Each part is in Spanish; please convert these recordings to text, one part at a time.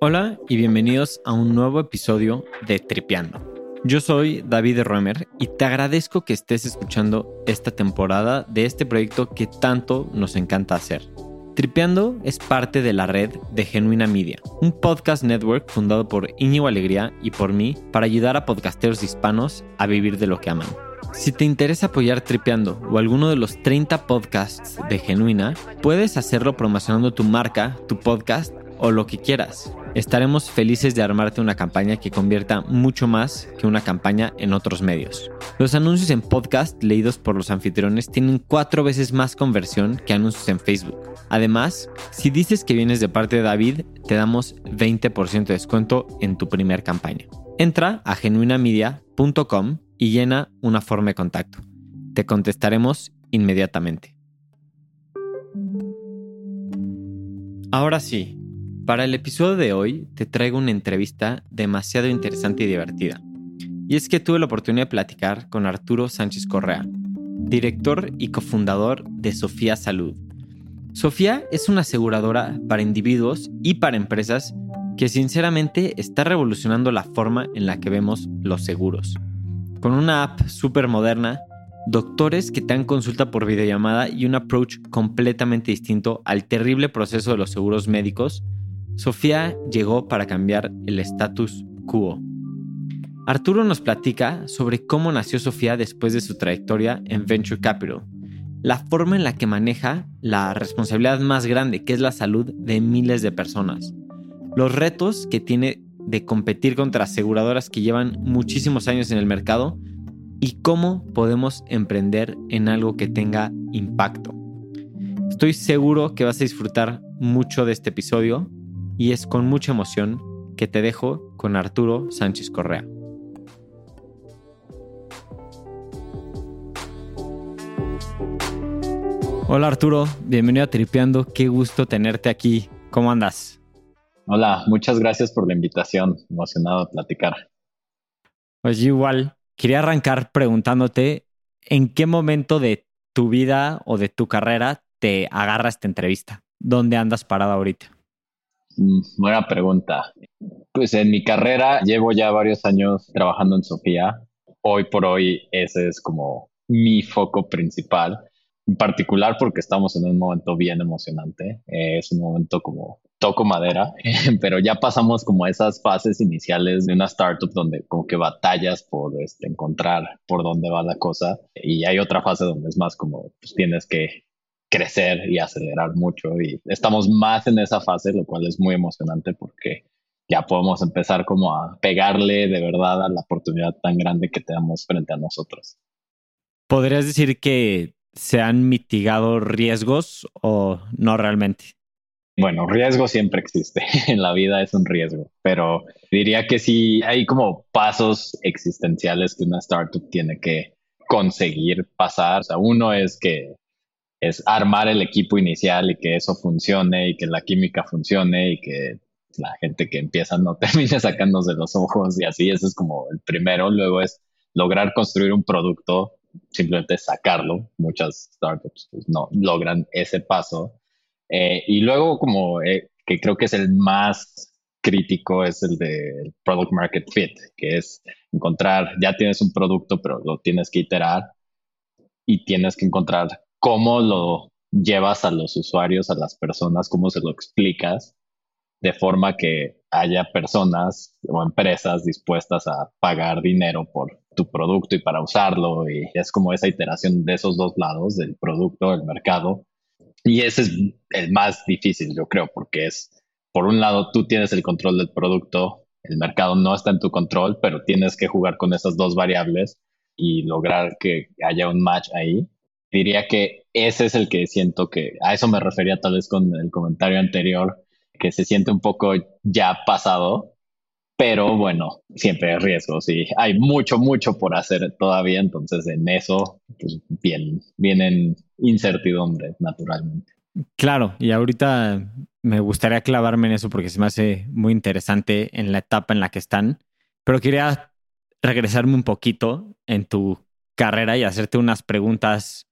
Hola y bienvenidos a un nuevo episodio de Tripeando. Yo soy David Roemer y te agradezco que estés escuchando esta temporada de este proyecto que tanto nos encanta hacer. Tripeando es parte de la red de Genuina Media, un podcast network fundado por Iñigo Alegría y por mí para ayudar a podcasteros hispanos a vivir de lo que aman. Si te interesa apoyar Tripeando o alguno de los 30 podcasts de Genuina, puedes hacerlo promocionando tu marca, tu podcast o lo que quieras. Estaremos felices de armarte una campaña que convierta mucho más que una campaña en otros medios. Los anuncios en podcast leídos por los anfitriones tienen cuatro veces más conversión que anuncios en Facebook. Además, si dices que vienes de parte de David, te damos 20% de descuento en tu primer campaña. Entra a genuinamedia.com y llena una forma de contacto. Te contestaremos inmediatamente. Ahora sí, para el episodio de hoy te traigo una entrevista demasiado interesante y divertida. Y es que tuve la oportunidad de platicar con Arturo Sánchez Correa, director y cofundador de Sofía Salud. Sofía es una aseguradora para individuos y para empresas que sinceramente está revolucionando la forma en la que vemos los seguros. Con una app súper moderna, doctores que te dan consulta por videollamada y un approach completamente distinto al terrible proceso de los seguros médicos, Sofía llegó para cambiar el status quo. Arturo nos platica sobre cómo nació Sofía después de su trayectoria en Venture Capital, la forma en la que maneja la responsabilidad más grande, que es la salud de miles de personas, los retos que tiene de competir contra aseguradoras que llevan muchísimos años en el mercado y cómo podemos emprender en algo que tenga impacto. Estoy seguro que vas a disfrutar mucho de este episodio y es con mucha emoción que te dejo con Arturo Sánchez Correa. Hola Arturo, bienvenido a Tripeando, qué gusto tenerte aquí. ¿Cómo andas? Hola, muchas gracias por la invitación, emocionado de platicar. Pues igual, quería arrancar preguntándote en qué momento de tu vida o de tu carrera te agarra esta entrevista. ¿Dónde andas parado ahorita? Mm, buena pregunta. Pues en mi carrera llevo ya varios años trabajando en Sofía. Hoy por hoy ese es como mi foco principal, en particular porque estamos en un momento bien emocionante. Eh, es un momento como toco madera, pero ya pasamos como esas fases iniciales de una startup donde como que batallas por este, encontrar por dónde va la cosa y hay otra fase donde es más como pues tienes que crecer y acelerar mucho y estamos más en esa fase, lo cual es muy emocionante porque ya podemos empezar como a pegarle de verdad a la oportunidad tan grande que tenemos frente a nosotros. ¿Podrías decir que se han mitigado riesgos o no realmente? Bueno, riesgo siempre existe. En la vida es un riesgo, pero diría que sí hay como pasos existenciales que una startup tiene que conseguir pasar. O sea, uno es que es armar el equipo inicial y que eso funcione y que la química funcione y que la gente que empieza no termine sacándose los ojos y así, eso es como el primero. Luego es lograr construir un producto, simplemente sacarlo. Muchas startups pues, no logran ese paso. Eh, y luego como eh, que creo que es el más crítico es el de product market fit, que es encontrar, ya tienes un producto, pero lo tienes que iterar y tienes que encontrar cómo lo llevas a los usuarios, a las personas, cómo se lo explicas, de forma que haya personas o empresas dispuestas a pagar dinero por tu producto y para usarlo. Y es como esa iteración de esos dos lados, del producto, del mercado. Y ese es el más difícil, yo creo, porque es, por un lado, tú tienes el control del producto, el mercado no está en tu control, pero tienes que jugar con esas dos variables y lograr que haya un match ahí diría que ese es el que siento que, a eso me refería tal vez con el comentario anterior, que se siente un poco ya pasado, pero bueno, siempre hay riesgos y hay mucho, mucho por hacer todavía, entonces en eso pues bien, vienen incertidumbres naturalmente. Claro, y ahorita me gustaría clavarme en eso porque se me hace muy interesante en la etapa en la que están, pero quería regresarme un poquito en tu carrera y hacerte unas preguntas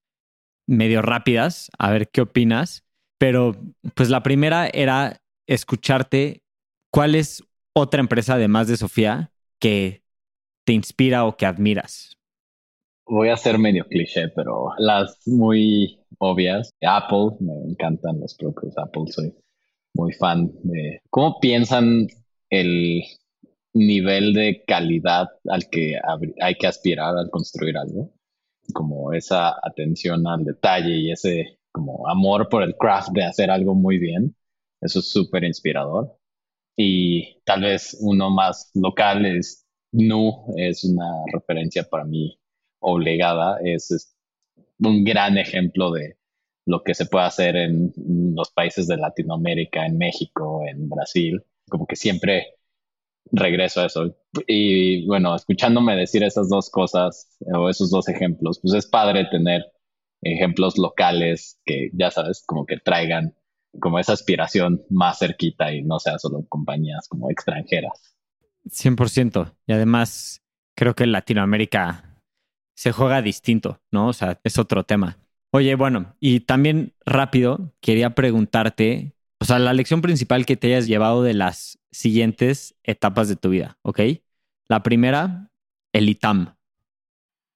medio rápidas, a ver qué opinas. Pero pues la primera era escucharte cuál es otra empresa además de Sofía que te inspira o que admiras. Voy a ser medio cliché, pero las muy obvias. Apple, me encantan los productos Apple, soy muy fan de cómo piensan el nivel de calidad al que hay que aspirar al construir algo. Como esa atención al detalle y ese como amor por el craft de hacer algo muy bien. Eso es súper inspirador. Y tal vez uno más local es Nu, es una referencia para mí obligada. Es, un gran ejemplo de lo que se puede hacer en los países de Latinoamérica, en México, en Brasil. Como que siempre regreso a eso. Y bueno, escuchándome decir esas dos cosas o esos dos ejemplos, pues es padre tener ejemplos locales que ya sabes, como que traigan como esa aspiración más cerquita y no sea solo compañías como extranjeras. 100%. Y además, creo que en Latinoamérica se juega distinto, ¿no? O sea, es otro tema. Oye, bueno, y también rápido, quería preguntarte, o sea, la lección principal que te hayas llevado de las siguientes etapas de tu vida, ¿ok? La primera, el ITAM.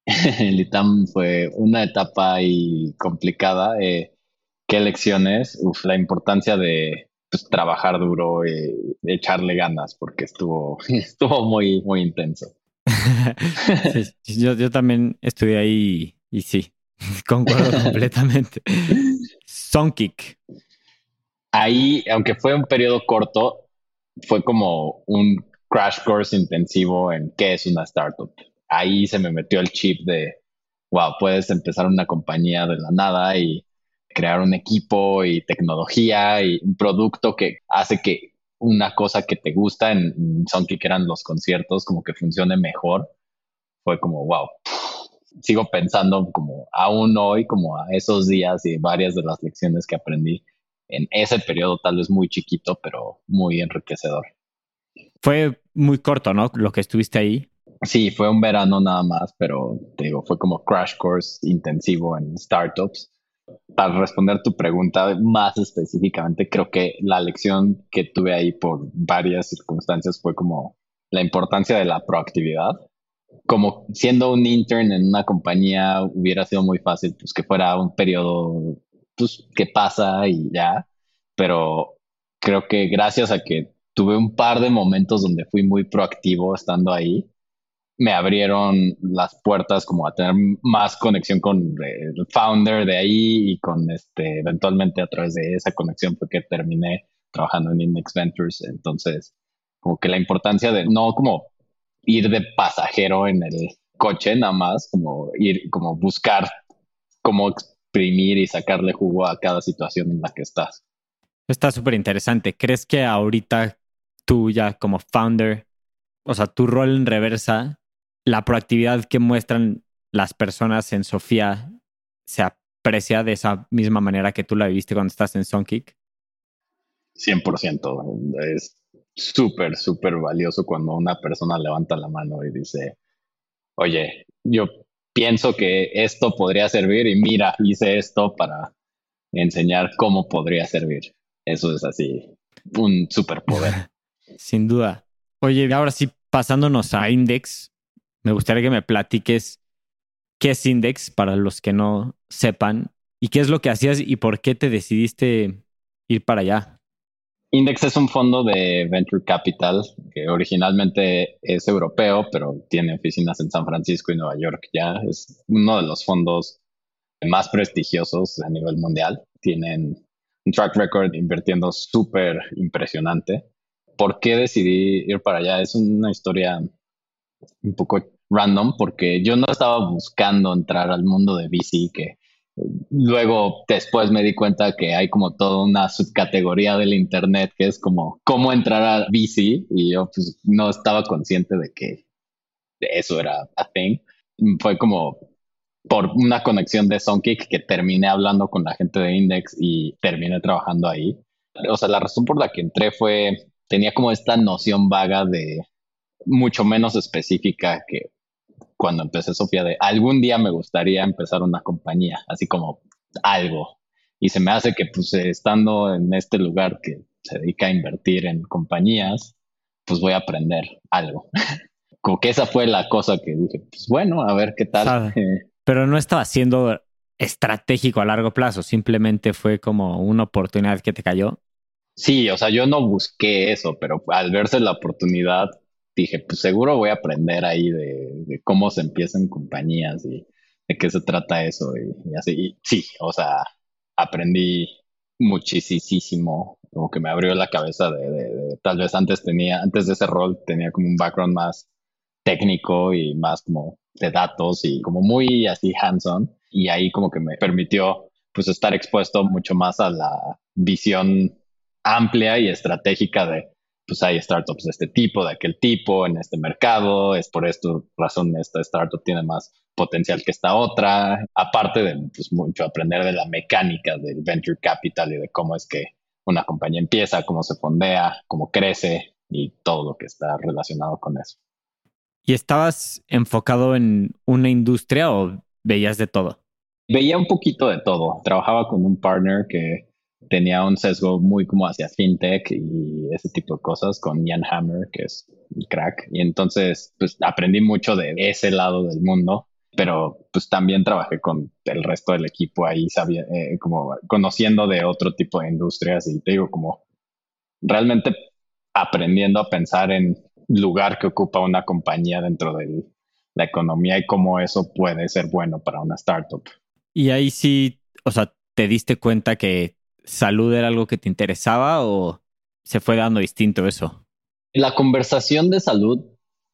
el ITAM fue una etapa y complicada. Eh, ¿Qué lecciones? Uf, la importancia de pues, trabajar duro y echarle ganas, porque estuvo, estuvo muy, muy intenso. yo, yo también estudié ahí y, y sí, concuerdo completamente. Songkick. Ahí, aunque fue un periodo corto, fue como un crash course intensivo en qué es una startup. Ahí se me metió el chip de, wow, puedes empezar una compañía de la nada y crear un equipo y tecnología y un producto que hace que una cosa que te gusta en que eran los conciertos, como que funcione mejor. Fue como, wow. Sigo pensando como aún hoy, como a esos días y varias de las lecciones que aprendí en ese periodo tal vez muy chiquito, pero muy enriquecedor. Fue muy corto, ¿no? Lo que estuviste ahí. Sí, fue un verano nada más, pero te digo, fue como crash course intensivo en startups. Para responder tu pregunta más específicamente, creo que la lección que tuve ahí por varias circunstancias fue como la importancia de la proactividad. Como siendo un intern en una compañía hubiera sido muy fácil pues que fuera un periodo pues, que pasa y ya, pero creo que gracias a que tuve un par de momentos donde fui muy proactivo estando ahí, me abrieron las puertas como a tener más conexión con el founder de ahí y con este, eventualmente a través de esa conexión fue que terminé trabajando en Index Ventures. Entonces, como que la importancia de no como ir de pasajero en el coche nada más, como ir, como buscar cómo exprimir y sacarle jugo a cada situación en la que estás. Está súper interesante. ¿Crees que ahorita tú ya como founder, o sea, tu rol en reversa, la proactividad que muestran las personas en Sofía se aprecia de esa misma manera que tú la viviste cuando estás en Songkick? 100%. Es súper, súper valioso cuando una persona levanta la mano y dice, oye, yo pienso que esto podría servir y mira, hice esto para enseñar cómo podría servir. Eso es así, un superpoder. Sin duda. Oye, ahora sí, pasándonos a Index, me gustaría que me platiques qué es Index para los que no sepan y qué es lo que hacías y por qué te decidiste ir para allá. Index es un fondo de Venture Capital que originalmente es europeo, pero tiene oficinas en San Francisco y Nueva York ya. Es uno de los fondos más prestigiosos a nivel mundial. Tienen un track record invirtiendo súper impresionante. ¿Por qué decidí ir para allá? Es una historia un poco random porque yo no estaba buscando entrar al mundo de VC que luego después me di cuenta que hay como toda una subcategoría del internet que es como cómo entrar a VC y yo pues no estaba consciente de que eso era a thing. Fue como por una conexión de Songkick que terminé hablando con la gente de Index y terminé trabajando ahí. O sea, la razón por la que entré fue, tenía como esta noción vaga de mucho menos específica que cuando empecé Sofía de algún día me gustaría empezar una compañía, así como algo. Y se me hace que pues estando en este lugar que se dedica a invertir en compañías, pues voy a aprender algo. Como que esa fue la cosa que dije, pues bueno, a ver qué tal. Pero no estaba siendo estratégico a largo plazo, simplemente fue como una oportunidad que te cayó. Sí, o sea, yo no busqué eso, pero al verse la oportunidad, dije, pues seguro voy a aprender ahí de, cómo se empiezan compañías y de qué se trata eso y, así. Sí, o sea, aprendí muchísimo, como que me abrió la cabeza de, tal vez antes tenía, antes de ese rol tenía como un background más técnico y más como de datos y como muy así hands-on y ahí como que me permitió pues estar expuesto mucho más a la visión amplia y estratégica de pues hay startups de este tipo, de aquel tipo en este mercado, es por esta razón esta startup tiene más potencial que esta otra, aparte de pues, mucho aprender de la mecánica del venture capital y de cómo es que una compañía empieza, cómo se fondea, cómo crece y todo lo que está relacionado con eso. ¿Y estabas enfocado en una industria o veías de todo? Veía un poquito de todo. Trabajaba con un partner que tenía un sesgo muy como hacia fintech y ese tipo de cosas con Ian Hammer, que es un crack. Y entonces, pues aprendí mucho de ese lado del mundo, pero pues también trabajé con el resto del equipo ahí, sabía, eh, como conociendo de otro tipo de industrias y te digo, como realmente aprendiendo a pensar en lugar que ocupa una compañía dentro de la economía y cómo eso puede ser bueno para una startup. Y ahí sí, o sea, te diste cuenta que salud era algo que te interesaba o se fue dando distinto eso? La conversación de salud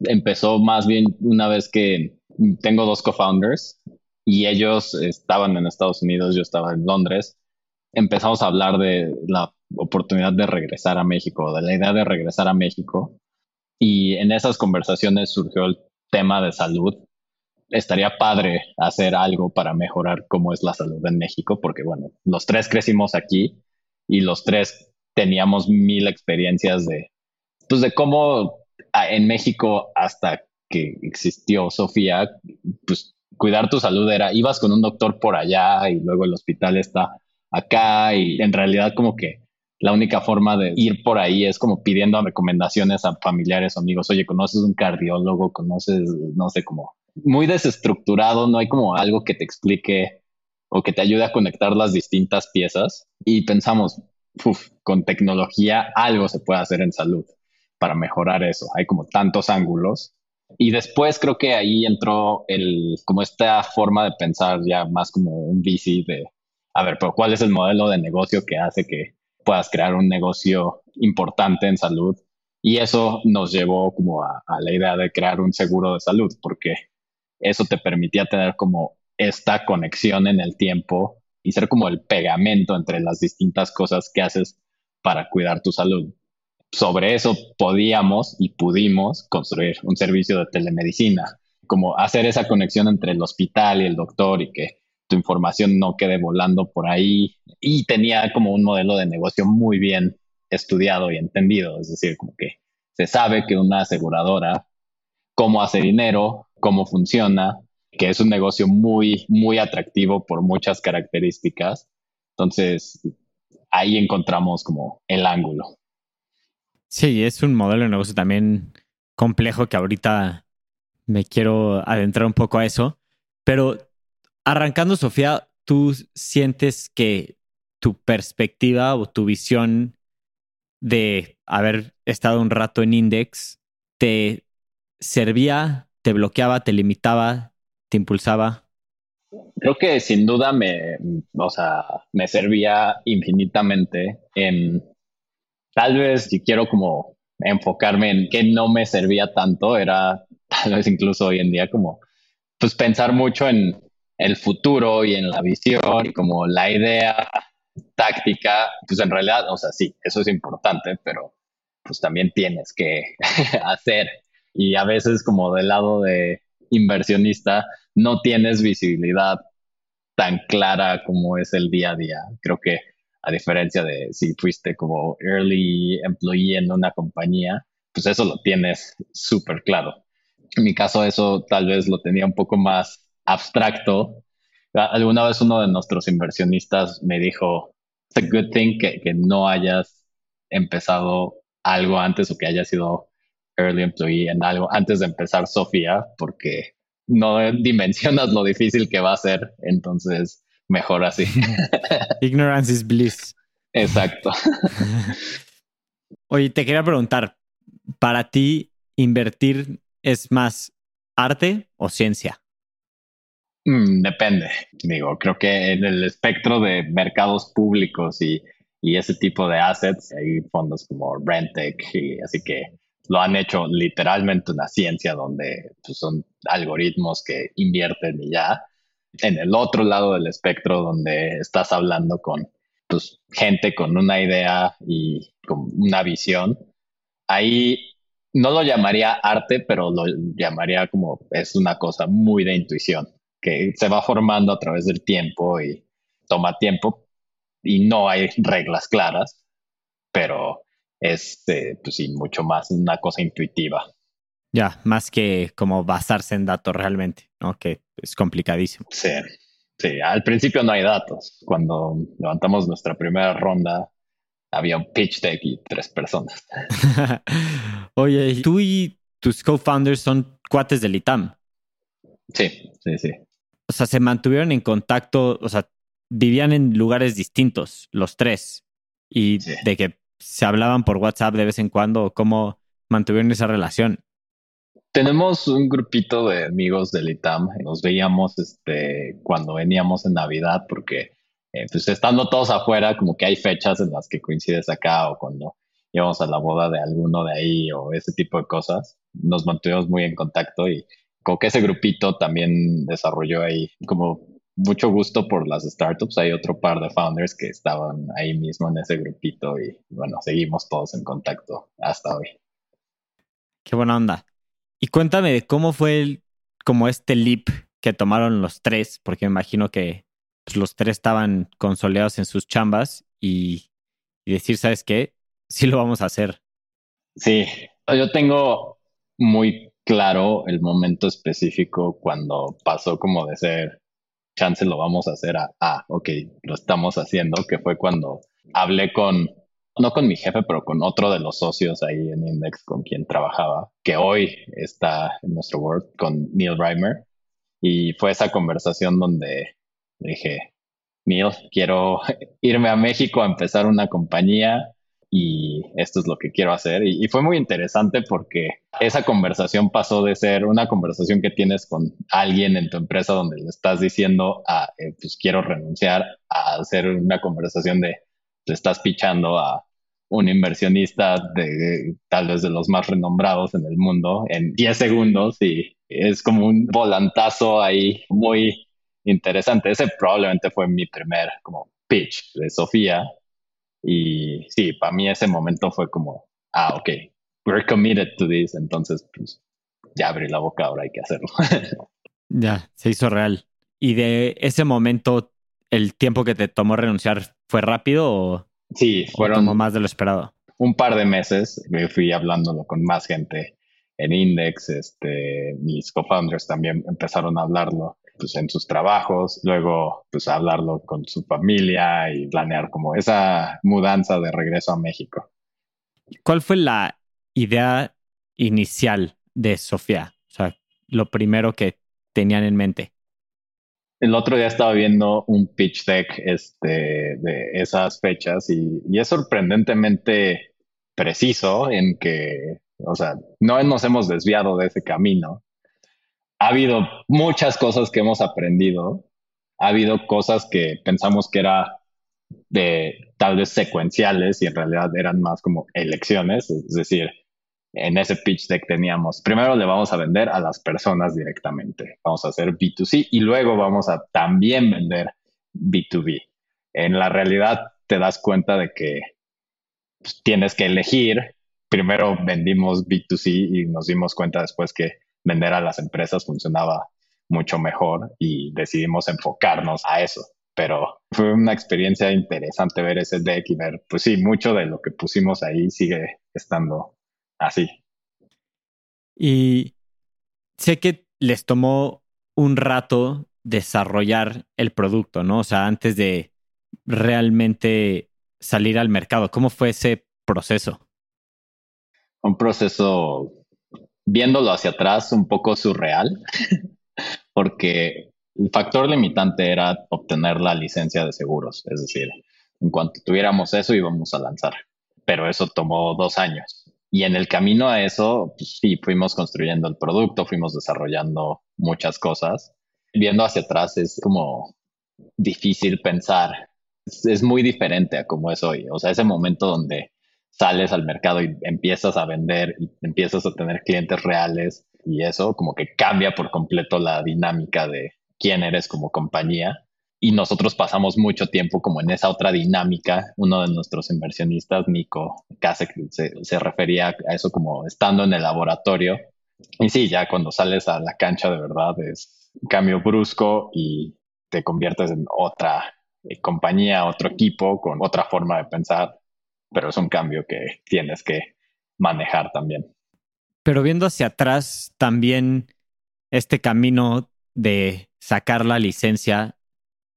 empezó más bien una vez que tengo dos co-founders y ellos estaban en Estados Unidos, yo estaba en Londres. Empezamos a hablar de la oportunidad de regresar a México, de la idea de regresar a México. Y en esas conversaciones surgió el tema de salud estaría padre hacer algo para mejorar cómo es la salud en México, porque bueno, los tres crecimos aquí y los tres teníamos mil experiencias de, pues de cómo en México hasta que existió Sofía, pues cuidar tu salud era, ibas con un doctor por allá y luego el hospital está acá y en realidad como que la única forma de ir por ahí es como pidiendo recomendaciones a familiares o amigos, oye, ¿conoces un cardiólogo? ¿Conoces, no sé, cómo muy desestructurado, no hay como algo que te explique o que te ayude a conectar las distintas piezas y pensamos, con tecnología algo se puede hacer en salud para mejorar eso. Hay como tantos ángulos. Y después creo que ahí entró el, como esta forma de pensar ya más como un VC de, a ver, pero ¿cuál es el modelo de negocio que hace que puedas crear un negocio importante en salud? Y eso nos llevó como a la idea de crear un seguro de salud, porque eso te permitía tener como esta conexión en el tiempo y ser como el pegamento entre las distintas cosas que haces para cuidar tu salud. Sobre eso podíamos y pudimos construir un servicio de telemedicina, como hacer esa conexión entre el hospital y el doctor y que tu información no quede volando por ahí. Y tenía como un modelo de negocio muy bien estudiado y entendido, es decir, como que se sabe que una aseguradora, cómo hace dinero, cómo funciona, que es un negocio muy, muy atractivo por muchas características. Entonces, ahí encontramos como el ángulo. Sí, es un modelo de negocio también complejo que ahorita me quiero adentrar un poco a eso. Pero arrancando, Sofía, ¿tú sientes que tu perspectiva o tu visión de haber estado un rato en Index te servía te bloqueaba, te limitaba, te impulsaba? Creo que sin duda me, o sea, me servía infinitamente en, tal vez si quiero como enfocarme en qué no me servía tanto, era tal vez incluso hoy en día como, pues pensar mucho en el futuro y en la visión y como la idea táctica, pues en realidad, o sea, sí, eso es importante, pero pues también tienes que hacer y a veces como del lado de inversionista no tienes visibilidad tan clara como es el día a día. Creo que a diferencia de si fuiste como early employee en una compañía, pues eso lo tienes súper claro. En mi caso eso tal vez lo tenía un poco más abstracto Alguna vez uno de nuestros inversionistas me dijo, it's a good thing que, que no hayas empezado algo antes o que hayas sido early employee en algo antes de empezar Sofía, porque no dimensionas lo difícil que va a ser, entonces mejor así. Ignorance is bliss. Exacto. Oye, te quería preguntar, ¿para ti invertir es más arte o ciencia? Mm, depende, digo, creo que en el espectro de mercados públicos y, y ese tipo de assets, hay fondos como Rentec, y así que lo han hecho literalmente una ciencia donde pues, son algoritmos que invierten y ya. En el otro lado del espectro donde estás hablando con pues, gente con una idea y con una visión, ahí no lo llamaría arte, pero lo llamaría como es una cosa muy de intuición, que se va formando a través del tiempo y toma tiempo y no hay reglas claras, pero es, eh, pues sí, mucho más una cosa intuitiva. Ya, más que como basarse en datos realmente, ¿no? Que es complicadísimo. Sí, sí, al principio no hay datos. Cuando levantamos nuestra primera ronda, había un pitch deck y tres personas. Oye, tú y tus co-founders son cuates del ITAM. Sí, sí, sí. O sea, se mantuvieron en contacto, o sea, vivían en lugares distintos, los tres. Y de que se hablaban por WhatsApp de vez en cuando, cómo mantuvieron esa relación. Tenemos un grupito de amigos del ITAM, nos veíamos este, cuando veníamos en Navidad, porque eh, pues estando todos afuera, como que hay fechas en las que coincides acá o cuando íbamos a la boda de alguno de ahí o ese tipo de cosas, nos mantuvimos muy en contacto y como que ese grupito también desarrolló ahí como mucho gusto por las startups. Hay otro par de founders que estaban ahí mismo en ese grupito y bueno, seguimos todos en contacto hasta hoy. Qué buena onda. Y cuéntame cómo fue el, como este leap que tomaron los tres, porque me imagino que pues, los tres estaban consoleados en sus chambas y, y decir, ¿sabes qué? Sí lo vamos a hacer. Sí, yo tengo muy claro el momento específico cuando pasó como de ser chance lo vamos a hacer a, ah, ok, lo estamos haciendo, que fue cuando hablé con, no con mi jefe, pero con otro de los socios ahí en Index con quien trabajaba, que hoy está en nuestro board, con Neil Reimer. Y fue esa conversación donde dije, Neil, quiero irme a México a empezar una compañía y esto es lo que quiero hacer. Y, fue muy interesante porque esa conversación pasó de ser una conversación que tienes con alguien en tu empresa donde le estás diciendo, a, eh, pues quiero renunciar, a hacer una conversación de, te estás pichando a un inversionista de tal vez de los más renombrados en el mundo en 10 segundos y es como un volantazo ahí muy interesante. Ese probablemente fue mi primer como pitch de Sofía y sí, para mí ese momento fue como, ah, ok, we're committed to this, entonces pues ya abrí la boca, ahora hay que hacerlo. ya, se hizo real. ¿Y de ese momento, el tiempo que te tomó renunciar fue rápido o, sí, fueron más de lo esperado? Un par de meses, me fui hablándolo con más gente en Index, este, mis co-founders también empezaron a hablarlo pues, en sus trabajos, luego pues hablarlo con su familia y planear como esa mudanza de regreso a México. ¿Cuál fue la idea inicial de Sofía? O sea, lo primero que tenían en mente. El otro día estaba viendo un pitch deck este, de esas fechas y, y es sorprendentemente preciso en que, o sea, no nos hemos desviado de ese camino ha habido muchas cosas que hemos aprendido, ha habido cosas que pensamos que era de tal vez secuenciales y en realidad eran más como elecciones, es decir, en ese pitch deck teníamos, primero le vamos a vender a las personas directamente, vamos a hacer B2C y luego vamos a también vender B2B. En la realidad te das cuenta de que pues, tienes que elegir, primero vendimos B2C y nos dimos cuenta después que vender a las empresas funcionaba mucho mejor y decidimos enfocarnos a eso. Pero fue una experiencia interesante ver ese deck y ver, pues sí, mucho de lo que pusimos ahí sigue estando así. Y sé que les tomó un rato desarrollar el producto, ¿no? O sea, antes de realmente salir al mercado. ¿Cómo fue ese proceso? Un proceso, viéndolo hacia atrás, un poco surreal, porque el factor limitante era obtener la licencia de seguros, es decir, en cuanto tuviéramos eso íbamos a lanzar, pero eso tomó dos años. Y en el camino a eso, pues sí, fuimos construyendo el producto, fuimos desarrollando muchas cosas. Viendo hacia atrás es como difícil pensar, es, muy diferente a como es hoy. O sea, ese momento donde sales al mercado y empiezas a vender y empiezas a tener clientes reales y eso como que cambia por completo la dinámica de quién eres como compañía y nosotros pasamos mucho tiempo como en esa otra dinámica. Uno de nuestros inversionistas, Nico Kasek, se, se refería a eso como estando en el laboratorio. Y sí, ya cuando sales a la cancha de verdad es un cambio brusco y te conviertes en otra eh, compañía, otro equipo con otra forma de pensar, pero es un cambio que tienes que manejar también. Pero viendo hacia atrás, también este camino de sacar la licencia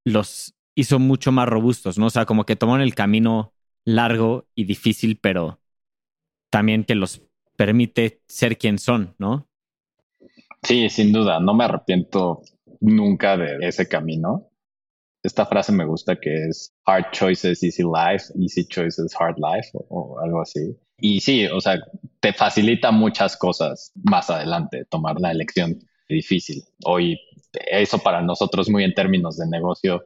los hizo mucho más robustos, ¿no? O sea, como que tomaron el camino largo y difícil, pero también que los permite ser quien son, ¿no? Sí, sin duda, no me arrepiento nunca de ese camino. Esta frase me gusta que es hard choices, easy life, easy choices, hard life o, algo así. Y sí, o sea, te facilita muchas cosas más adelante tomar la elección difícil. Hoy eso para nosotros muy en términos de negocio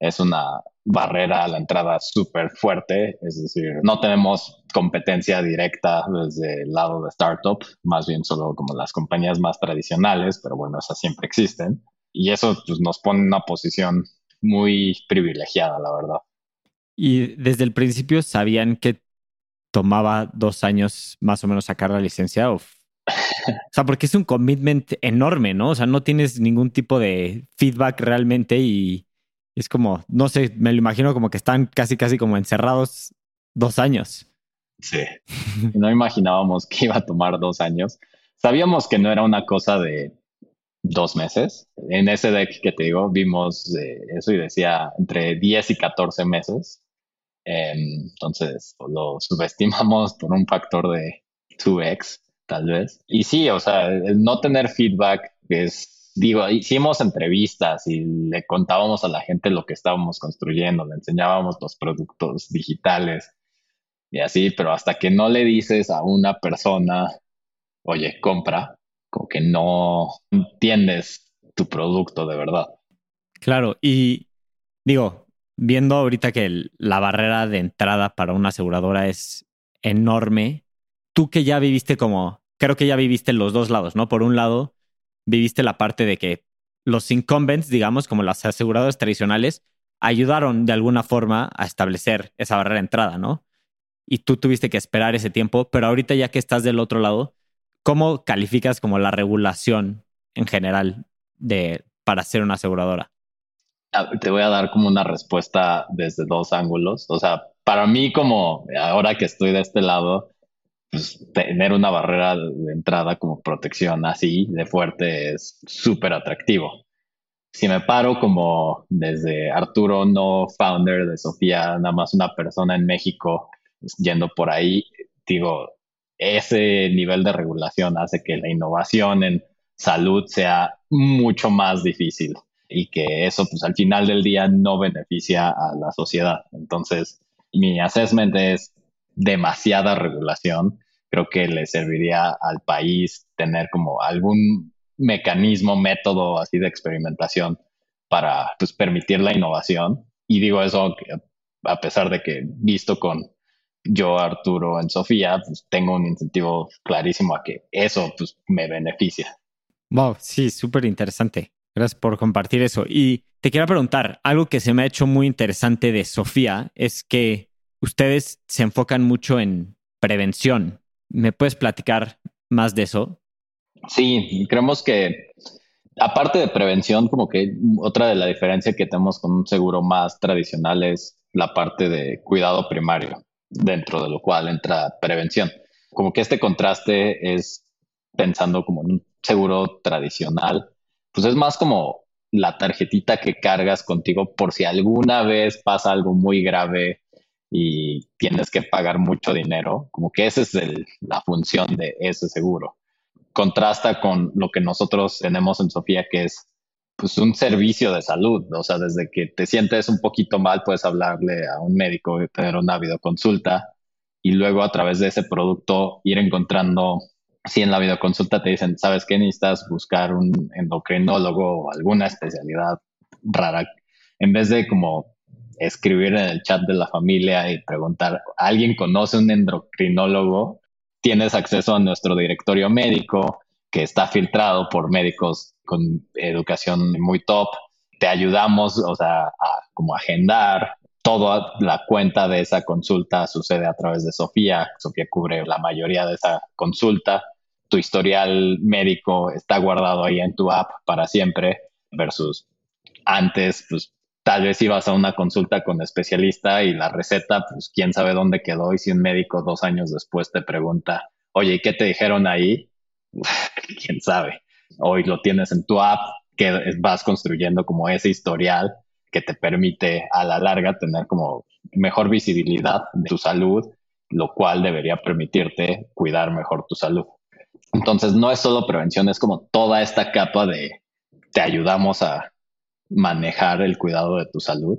es una barrera a la entrada súper fuerte, es decir, no tenemos competencia directa desde el lado de startup, más bien solo como las compañías más tradicionales, pero bueno, esas siempre existen. Y eso pues, nos pone en una posición muy privilegiada, la verdad. Y desde el principio sabían que tomaba dos años más o menos sacar la licencia o o sea, porque es un commitment enorme, ¿no? O sea, no tienes ningún tipo de feedback realmente y es como, no sé, me lo imagino como que están casi, casi como encerrados dos años. Sí, no imaginábamos que iba a tomar dos años. Sabíamos que no era una cosa de dos meses. En ese deck que te digo, vimos eso y decía entre 10 y 14 meses. Em, entonces, lo subestimamos por un factor de 2x tal vez. Y sí, o sea, no tener feedback es, digo, hicimos entrevistas y le contábamos a la gente lo que estábamos construyendo, le enseñábamos los productos digitales y así, pero hasta que no le dices a una persona, oye, compra, como que no entiendes tu producto de verdad. Claro, y digo, viendo ahorita que la barrera de entrada para una aseguradora es enorme, tú que ya viviste como, creo que ya viviste los dos lados, ¿no? Por un lado, viviste la parte de que los incumbents, digamos, como las aseguradoras tradicionales, ayudaron de alguna forma a establecer esa barrera de entrada, ¿no? Y tú tuviste que esperar ese tiempo, pero ahorita ya que estás del otro lado, ¿cómo calificas como la regulación en general de, para ser una aseguradora? Te voy a dar como una respuesta desde dos ángulos. O sea, para mí como ahora que estoy de este lado, pues, tener una barrera de entrada como protección así de fuerte es súper atractivo. Si me paro como desde Arturo, no founder de Sofía, nada más una persona en México yendo por ahí, digo, ese nivel de regulación hace que la innovación en salud sea mucho más difícil y que eso pues al final del día no beneficia a la sociedad. Entonces, mi assessment es demasiada regulación. Creo que le serviría al país tener como algún mecanismo, método así de experimentación para pues, permitir la innovación. Y digo eso a pesar de que visto con yo, Arturo, en Sofía, pues tengo un incentivo clarísimo a que eso pues, me beneficia. Wow, sí, súper interesante. Gracias por compartir eso. Y te quiero preguntar, algo que se me ha hecho muy interesante de Sofía es que ustedes se enfocan mucho en prevención. ¿Me puedes platicar más de eso? Sí, creemos que aparte de prevención, como que otra de la diferencia que tenemos con un seguro más tradicional es la parte de cuidado primario, dentro de lo cual entra prevención. Como que este contraste es pensando como en un seguro tradicional, pues es más como la tarjetita que cargas contigo por si alguna vez pasa algo muy grave y tienes que pagar mucho dinero, como que esa es la función de ese seguro. Contrasta con lo que nosotros tenemos en Sofía, que es pues un servicio de salud, o sea, desde que te sientes un poquito mal puedes hablarle a un médico tener una videoconsulta y luego a través de ese producto ir encontrando si en la videoconsulta te dicen, ¿sabes qué? Necesitas buscar un endocrinólogo o alguna especialidad rara. En vez de como escribir en el chat de la familia y preguntar, ¿alguien conoce un endocrinólogo? Tienes acceso a nuestro directorio médico que está filtrado por médicos con educación muy top. Te ayudamos, o sea, a como agendar. Toda la cuenta de esa consulta sucede a través de Sofía. Sofía cubre la mayoría de esa consulta tu historial médico está guardado ahí en tu app para siempre versus antes, pues tal vez ibas a una consulta con especialista y la receta, pues quién sabe dónde quedó y si un médico dos años después te pregunta, oye, ¿y qué te dijeron ahí? quién sabe. Hoy lo tienes en tu app, que vas construyendo como ese historial que te permite a la larga tener como mejor visibilidad de tu salud, lo cual debería permitirte cuidar mejor tu salud. Entonces no es solo prevención, es como toda esta capa de te ayudamos a manejar el cuidado de tu salud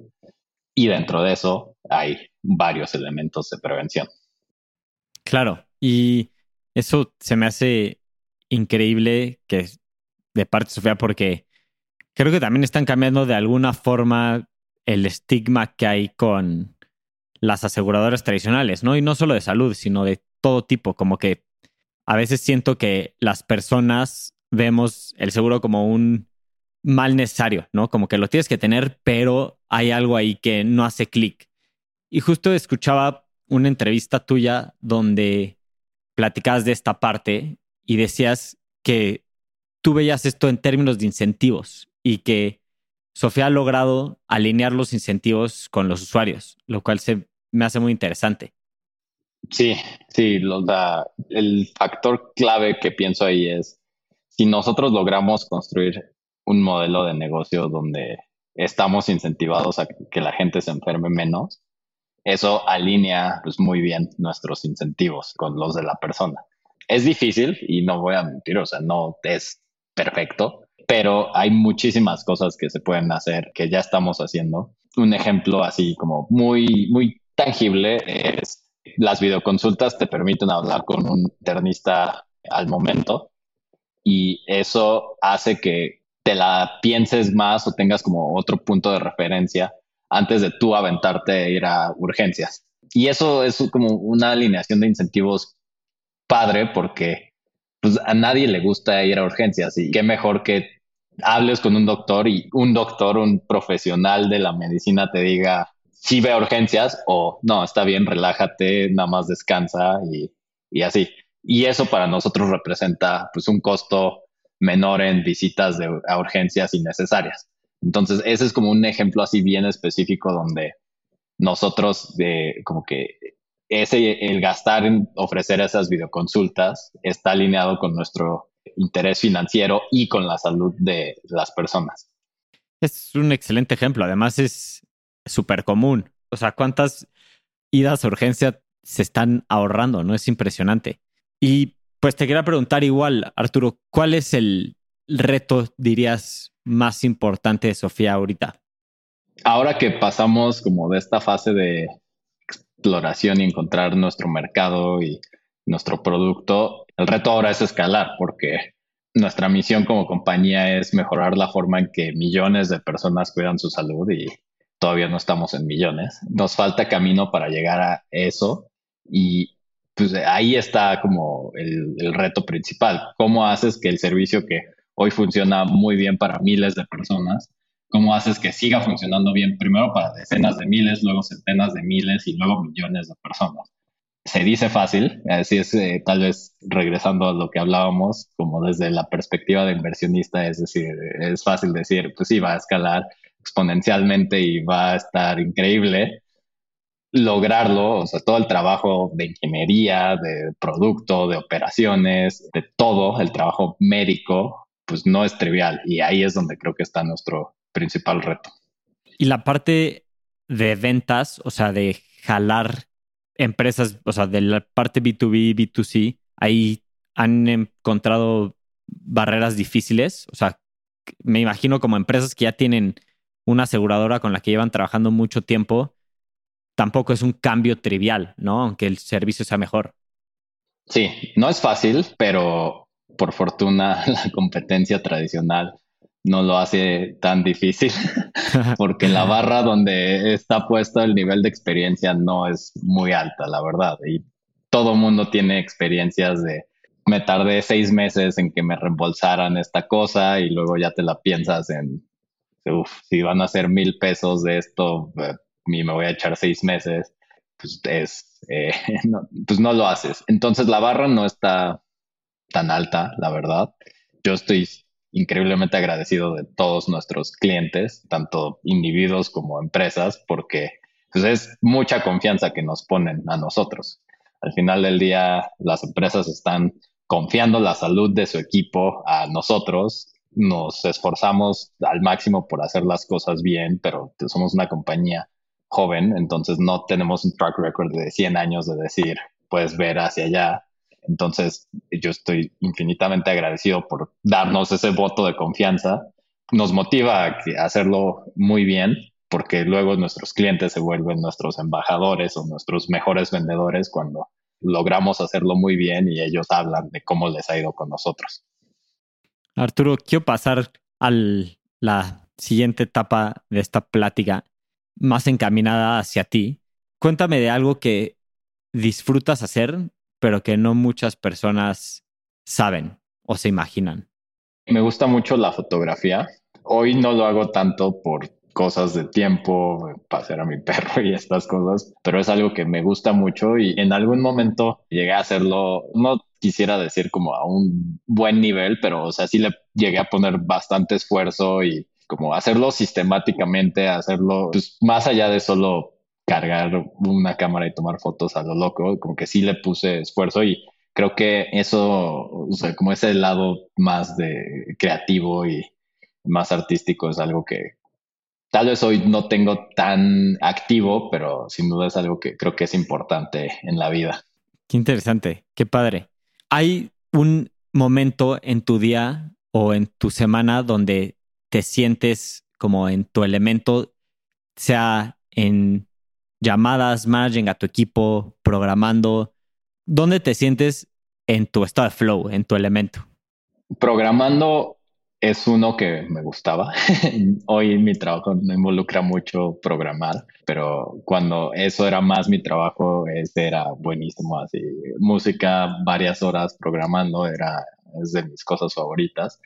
y dentro de eso hay varios elementos de prevención. Claro, y eso se me hace increíble que de parte de Sofía porque creo que también están cambiando de alguna forma el estigma que hay con las aseguradoras tradicionales, ¿no? Y no solo de salud, sino de todo tipo, como que a veces siento que las personas vemos el seguro como un mal necesario, ¿no? Como que lo tienes que tener, pero hay algo ahí que no hace clic. Y justo escuchaba una entrevista tuya donde platicabas de esta parte y decías que tú veías esto en términos de incentivos y que Sofía ha logrado alinear los incentivos con los usuarios, lo cual se me hace muy interesante. Sí, sí, el factor clave que pienso ahí es, si nosotros logramos construir un modelo de negocio donde estamos incentivados a que la gente se enferme menos, eso alinea pues, muy bien nuestros incentivos con los de la persona. Es difícil y no voy a mentir, o sea, no es perfecto, pero hay muchísimas cosas que se pueden hacer que ya estamos haciendo. Un ejemplo así como muy, muy tangible es las videoconsultas te permiten hablar con un internista al momento y eso hace que te la pienses más o tengas como otro punto de referencia antes de tú aventarte a ir a urgencias. Y eso es como una alineación de incentivos padre porque pues, a nadie le gusta ir a urgencias y qué mejor que hables con un doctor y un doctor, un profesional de la medicina te diga, si ve urgencias o no, está bien, relájate, nada más descansa y, así. Y eso para nosotros representa pues un costo menor en visitas de, a urgencias innecesarias. Entonces, ese es como un ejemplo así bien específico donde nosotros de como que ese el gastar en ofrecer esas videoconsultas está alineado con nuestro interés financiero y con la salud de las personas. Es un excelente ejemplo. Además, es súper común. O sea, ¿cuántas idas a urgencia se están ahorrando? ¿No? Es impresionante. Y pues te quería preguntar igual, Arturo, ¿cuál es el reto, dirías, más importante de Sofía ahorita? Ahora que pasamos como de esta fase de exploración y encontrar nuestro mercado y nuestro producto, el reto ahora es escalar porque nuestra misión como compañía es mejorar la forma en que millones de personas cuidan su salud y todavía no estamos en millones. Nos falta camino para llegar a eso y pues ahí está como el, reto principal. ¿Cómo haces que el servicio que hoy funciona muy bien para miles de personas, cómo haces que siga funcionando bien primero para decenas de miles, luego centenas de miles y luego millones de personas? Se dice fácil, así es, eh, tal vez regresando a lo que hablábamos, como desde la perspectiva de inversionista, es decir, es fácil decir, pues sí, va a escalar, exponencialmente y va a estar increíble. Lograrlo, o sea, todo el trabajo de ingeniería, de producto, de operaciones, de todo, el trabajo médico, pues no es trivial. Y ahí es donde creo que está nuestro principal reto. Y la parte de ventas, o sea, de jalar empresas, o sea, de la parte B2B, B2C, ahí han encontrado barreras difíciles. O sea, me imagino como empresas que ya tienen una aseguradora con la que llevan trabajando mucho tiempo, tampoco es un cambio trivial, ¿no? Aunque el servicio sea mejor. Sí, no es fácil, pero por fortuna la competencia tradicional no lo hace tan difícil, porque la barra donde está puesto el nivel de experiencia no es muy alta, la verdad. Y todo mundo tiene experiencias de me tardé seis meses en que me reembolsaran esta cosa y luego ya te la piensas en, uff, si van a ser mil pesos de esto, eh, y me voy a echar seis meses, pues es, eh, pues no lo haces. Entonces la barra no está tan alta, la verdad. Yo estoy increíblemente agradecido de todos nuestros clientes, tanto individuos como empresas, porque pues, es mucha confianza que nos ponen a nosotros. Al final del día, las empresas están confiando la salud de su equipo a nosotros. Nos esforzamos al máximo por hacer las cosas bien, pero somos una compañía joven, entonces no tenemos un track record de 100 años de decir, puedes ver hacia allá entonces, yo estoy infinitamente agradecido por darnos ese voto de confianza. Nos motiva a hacerlo muy bien porque luego nuestros clientes se vuelven nuestros embajadores o nuestros mejores vendedores cuando logramos hacerlo muy bien y ellos hablan de cómo les ha ido con nosotros. Arturo, quiero pasar a la siguiente etapa de esta plática más encaminada hacia ti. Cuéntame de algo que disfrutas hacer pero que no muchas personas saben o se imaginan. Me gusta mucho la fotografía. Hoy no lo hago tanto por cosas de tiempo, pasear a mi perro y estas cosas, pero es algo que me gusta mucho y en algún momento llegué a hacerlo, no quisiera decir como a un buen nivel, pero o sea, sí le llegué a poner bastante esfuerzo y como hacerlo sistemáticamente, hacerlo pues, más allá de solo cargar una cámara y tomar fotos a lo loco, como que sí le puse esfuerzo y creo que eso, o sea, como ese lado más de creativo y más artístico es algo que tal vez hoy no tengo tan activo, pero sin duda es algo que creo que es importante en la vida. Qué interesante, qué padre. ¿Hay un momento en tu día o en tu semana donde te sientes como en tu elemento, sea en llamadas, managing a tu equipo, programando? ¿Dónde te sientes en tu estado de flow, en tu elemento? Programando es uno que me gustaba. Hoy mi trabajo no involucra mucho programar, pero cuando eso era más mi trabajo, ese era buenísimo. Así, música, varias horas programando, era de mis cosas favoritas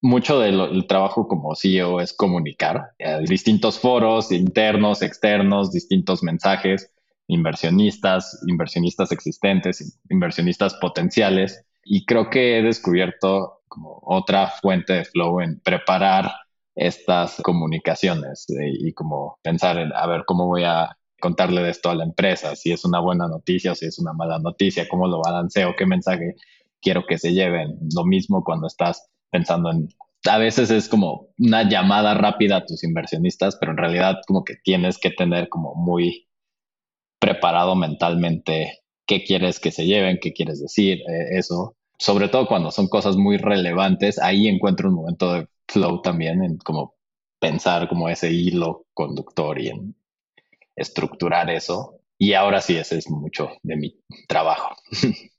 mucho del trabajo como CEO es comunicar a distintos foros internos, externos, distintos mensajes, inversionistas, inversionistas existentes, inversionistas potenciales. Y creo que he descubierto como otra fuente de flow en preparar estas comunicaciones eh, y como pensar en, a ver, cómo voy a contarle de esto a la empresa, si es una buena noticia o si es una mala noticia, cómo lo balanceo, qué mensaje quiero que se lleven. Lo mismo cuando estás pensando en, a veces es como una llamada rápida a tus inversionistas, pero en realidad como que tienes que tener como muy preparado mentalmente qué quieres que se lleven, qué quieres decir, eh, eso. Sobre todo cuando son cosas muy relevantes, ahí encuentro un momento de flow también en como pensar como ese hilo conductor y en estructurar eso. Y ahora sí, ese es mucho de mi trabajo.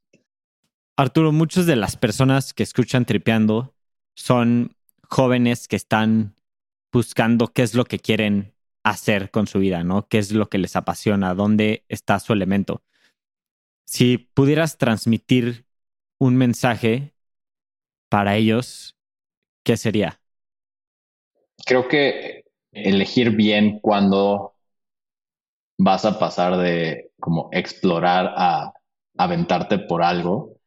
Arturo, muchas de las personas que escuchan Tripeando son jóvenes que están buscando qué es lo que quieren hacer con su vida, ¿no? ¿Qué es lo que les apasiona? ¿Dónde está su elemento? Si pudieras transmitir un mensaje para ellos, ¿qué sería? Creo que elegir bien cuando vas a pasar de como explorar a aventarte por algo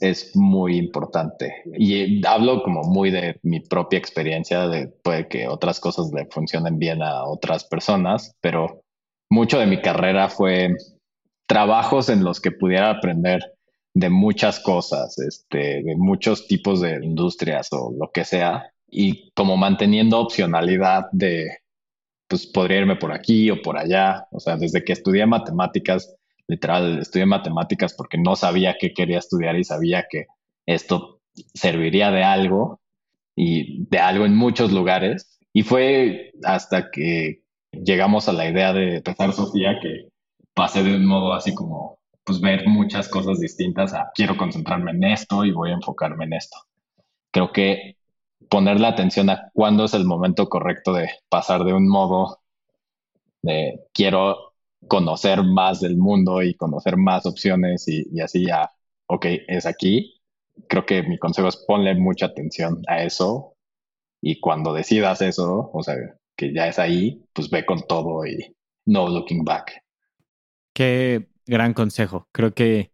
es muy importante. Y hablo como muy de mi propia experiencia, de puede que otras cosas le funcionen bien a otras personas, pero mucho de mi carrera fue trabajos en los que pudiera aprender de muchas cosas, este, de muchos tipos de industrias o lo que sea, y como manteniendo opcionalidad de, pues podría irme por aquí o por allá, o sea, desde que estudié matemáticas, literal, estudié matemáticas porque no sabía qué quería estudiar y sabía que esto serviría de algo y de algo en muchos lugares. Y fue hasta que llegamos a la idea de empezar Sofía que pasé de un modo así como pues ver muchas cosas distintas a quiero concentrarme en esto y voy a enfocarme en esto. Creo que poner la atención a cuándo es el momento correcto de pasar de un modo de quiero conocer más del mundo y conocer más opciones y, así ya, ok, es aquí. Creo que mi consejo es ponle mucha atención a eso y cuando decidas eso, o sea, que ya es ahí, pues ve con todo y no looking back. Qué gran consejo. Creo que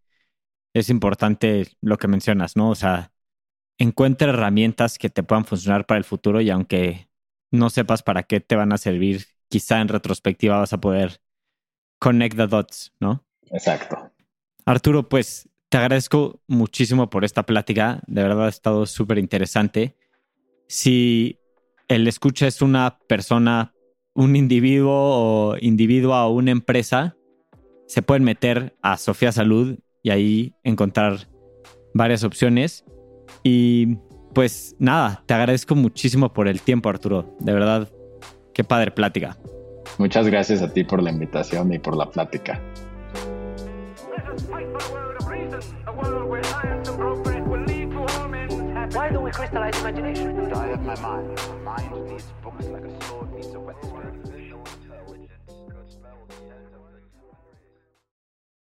es importante lo que mencionas, ¿no? O sea, encuentra herramientas que te puedan funcionar para el futuro y aunque no sepas para qué te van a servir, quizá en retrospectiva vas a poder connect the dots, ¿no? Exacto. Arturo, pues te agradezco muchísimo por esta plática. De verdad ha estado súper interesante. Si el escucha es una persona, un individuo o individua o una empresa, se pueden meter a Sofía Salud y ahí encontrar varias opciones. Y pues nada, te agradezco muchísimo por el tiempo, Arturo. De verdad, qué padre plática. Muchas gracias a ti por la invitación y por la plática. Why don't we crystallize imagination? I have my mind. My mind needs books like a sword needs a whetstone.